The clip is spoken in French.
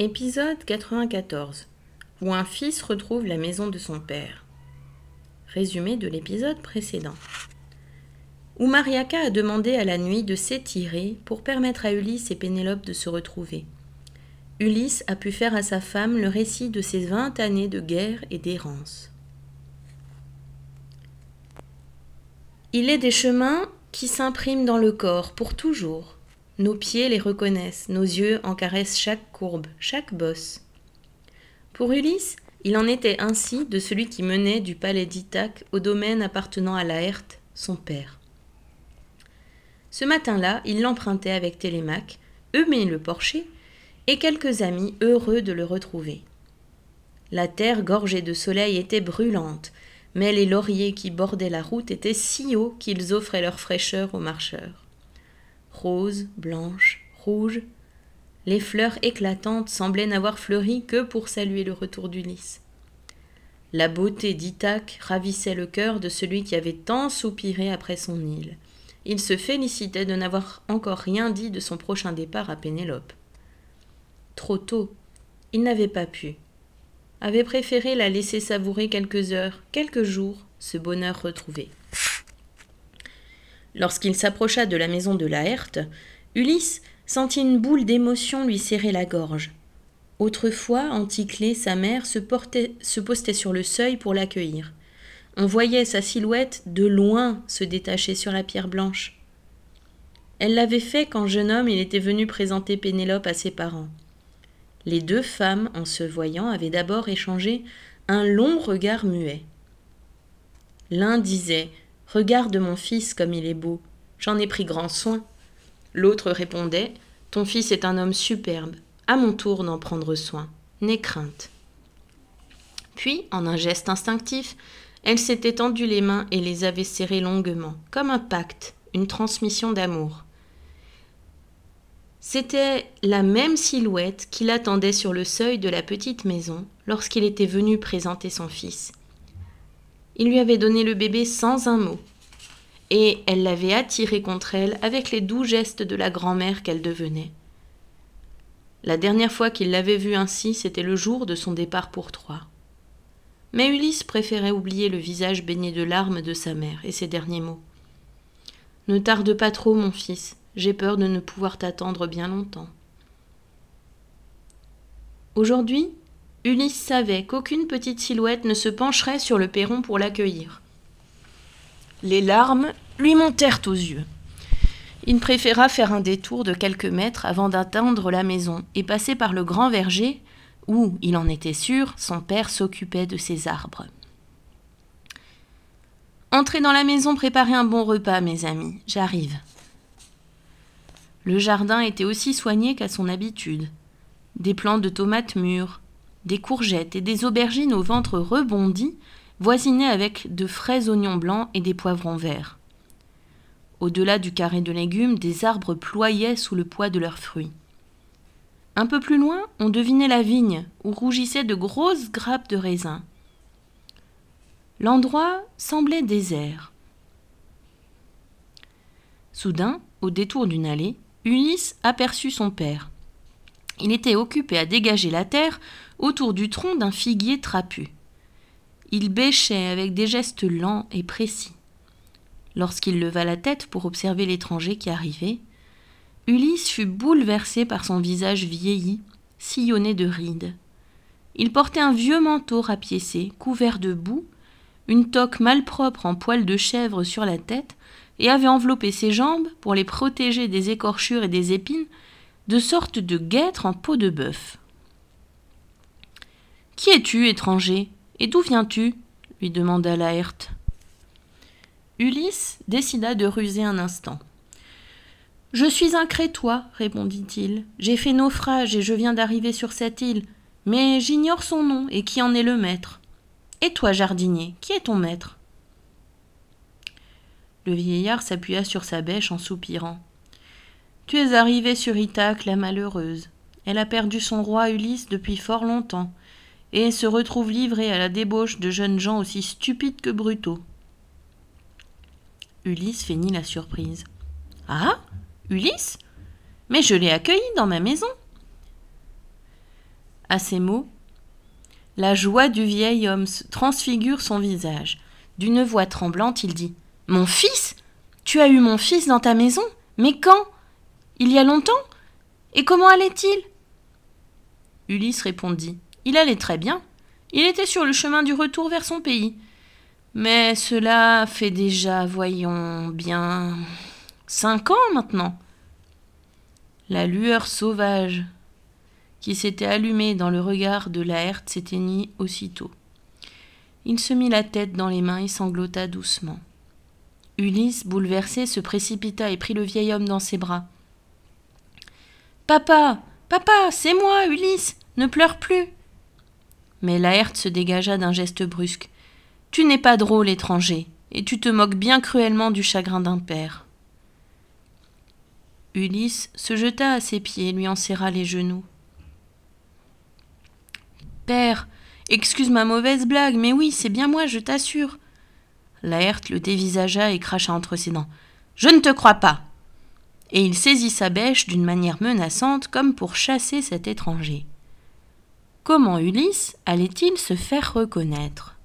Épisode 94 où un fils retrouve la maison de son père. Résumé de l'épisode précédent. Où Mariaka a demandé à la nuit de s'étirer pour permettre à Ulysse et Pénélope de se retrouver. Ulysse a pu faire à sa femme le récit de ses vingt années de guerre et d'errance. Il est des chemins qui s'impriment dans le corps pour toujours nos pieds les reconnaissent, nos yeux en caressent chaque courbe, chaque bosse. Pour Ulysse, il en était ainsi de celui qui menait du palais d'Ithaque au domaine appartenant à Laerte, son père. Ce matin-là, il l'empruntait avec Télémaque, Eumée le porcher, et quelques amis heureux de le retrouver. La terre gorgée de soleil était brûlante, mais les lauriers qui bordaient la route étaient si hauts qu'ils offraient leur fraîcheur aux marcheurs roses, blanches, rouges. Les fleurs éclatantes semblaient n'avoir fleuri que pour saluer le retour d'Ulysse. La beauté d'Ithaque ravissait le cœur de celui qui avait tant soupiré après son île. Il se félicitait de n'avoir encore rien dit de son prochain départ à Pénélope. Trop tôt, il n'avait pas pu. Avait préféré la laisser savourer quelques heures, quelques jours, ce bonheur retrouvé. Lorsqu'il s'approcha de la maison de Laerte, Ulysse sentit une boule d'émotion lui serrer la gorge. Autrefois, Anticlée, sa mère, se, postait sur le seuil pour l'accueillir. On voyait sa silhouette de loin se détacher sur la pierre blanche. Elle l'avait fait quand jeune homme il était venu présenter Pénélope à ses parents. Les deux femmes, en se voyant, avaient d'abord échangé un long regard muet. L'un disait Regarde mon fils comme il est beau. J'en ai pris grand soin. L'autre répondait Ton fils est un homme superbe. À mon tour d'en prendre soin. N'aie crainte. Puis, en un geste instinctif, elle s'était tendu les mains et les avait serrées longuement, comme un pacte, une transmission d'amour. C'était la même silhouette qu'il attendait sur le seuil de la petite maison lorsqu'il était venu présenter son fils. Il lui avait donné le bébé sans un mot, et elle l'avait attiré contre elle avec les doux gestes de la grand-mère qu'elle devenait. La dernière fois qu'il l'avait vue ainsi, c'était le jour de son départ pour Troyes. Mais Ulysse préférait oublier le visage baigné de larmes de sa mère et ses derniers mots. Ne tarde pas trop, mon fils, j'ai peur de ne pouvoir t'attendre bien longtemps. Aujourd'hui, Ulysse savait qu'aucune petite silhouette ne se pencherait sur le perron pour l'accueillir. Les larmes lui montèrent aux yeux. Il préféra faire un détour de quelques mètres avant d'atteindre la maison et passer par le grand verger où, il en était sûr, son père s'occupait de ses arbres. Entrez dans la maison, préparez un bon repas, mes amis, j'arrive. Le jardin était aussi soigné qu'à son habitude. Des plants de tomates mûres, des courgettes et des aubergines au ventre rebondi voisinaient avec de frais oignons blancs et des poivrons verts. Au-delà du carré de légumes, des arbres ployaient sous le poids de leurs fruits. Un peu plus loin, on devinait la vigne, où rougissaient de grosses grappes de raisins. L'endroit semblait désert. Soudain, au détour d'une allée, Ulysse aperçut son père. Il était occupé à dégager la terre autour du tronc d'un figuier trapu. Il bêchait avec des gestes lents et précis. Lorsqu'il leva la tête pour observer l'étranger qui arrivait, Ulysse fut bouleversé par son visage vieilli, sillonné de rides. Il portait un vieux manteau rapiécé, couvert de boue, une toque malpropre en poil de chèvre sur la tête, et avait enveloppé ses jambes, pour les protéger des écorchures et des épines, de sortes de guêtres en peau de bœuf. Qui es-tu, étranger? Et d'où viens-tu? lui demanda Laerte. Ulysse décida de ruser un instant. Je suis un Crétois, répondit-il. J'ai fait naufrage et je viens d'arriver sur cette île, mais j'ignore son nom et qui en est le maître. Et toi, jardinier, qui est ton maître? Le vieillard s'appuya sur sa bêche en soupirant. Tu es arrivée sur Ithaque, la malheureuse. Elle a perdu son roi Ulysse depuis fort longtemps, et se retrouve livrée à la débauche de jeunes gens aussi stupides que brutaux. Ulysse feignit la surprise. Ah Ulysse Mais je l'ai accueilli dans ma maison. À ces mots, la joie du vieil homme transfigure son visage. D'une voix tremblante, il dit Mon fils Tu as eu mon fils dans ta maison Mais quand? Il y a longtemps? Et comment allait-il? Ulysse répondit Il allait très bien. Il était sur le chemin du retour vers son pays. Mais cela fait déjà, voyons bien, cinq ans maintenant. La lueur sauvage qui s'était allumée dans le regard de Laerte s'éteignit aussitôt. Il se mit la tête dans les mains et sanglota doucement. Ulysse, bouleversé, se précipita et prit le vieil homme dans ses bras. Papa, papa, c'est moi, Ulysse, ne pleure plus. Mais Laerte se dégagea d'un geste brusque. Tu n'es pas drôle, étranger, et tu te moques bien cruellement du chagrin d'un père. Ulysse se jeta à ses pieds et lui en serra les genoux. Père, excuse ma mauvaise blague, mais oui, c'est bien moi, je t'assure. Laerte le dévisagea et cracha entre ses dents. Je ne te crois pas. Et il saisit sa bêche d'une manière menaçante comme pour chasser cet étranger. Comment Ulysse allait-il se faire reconnaître?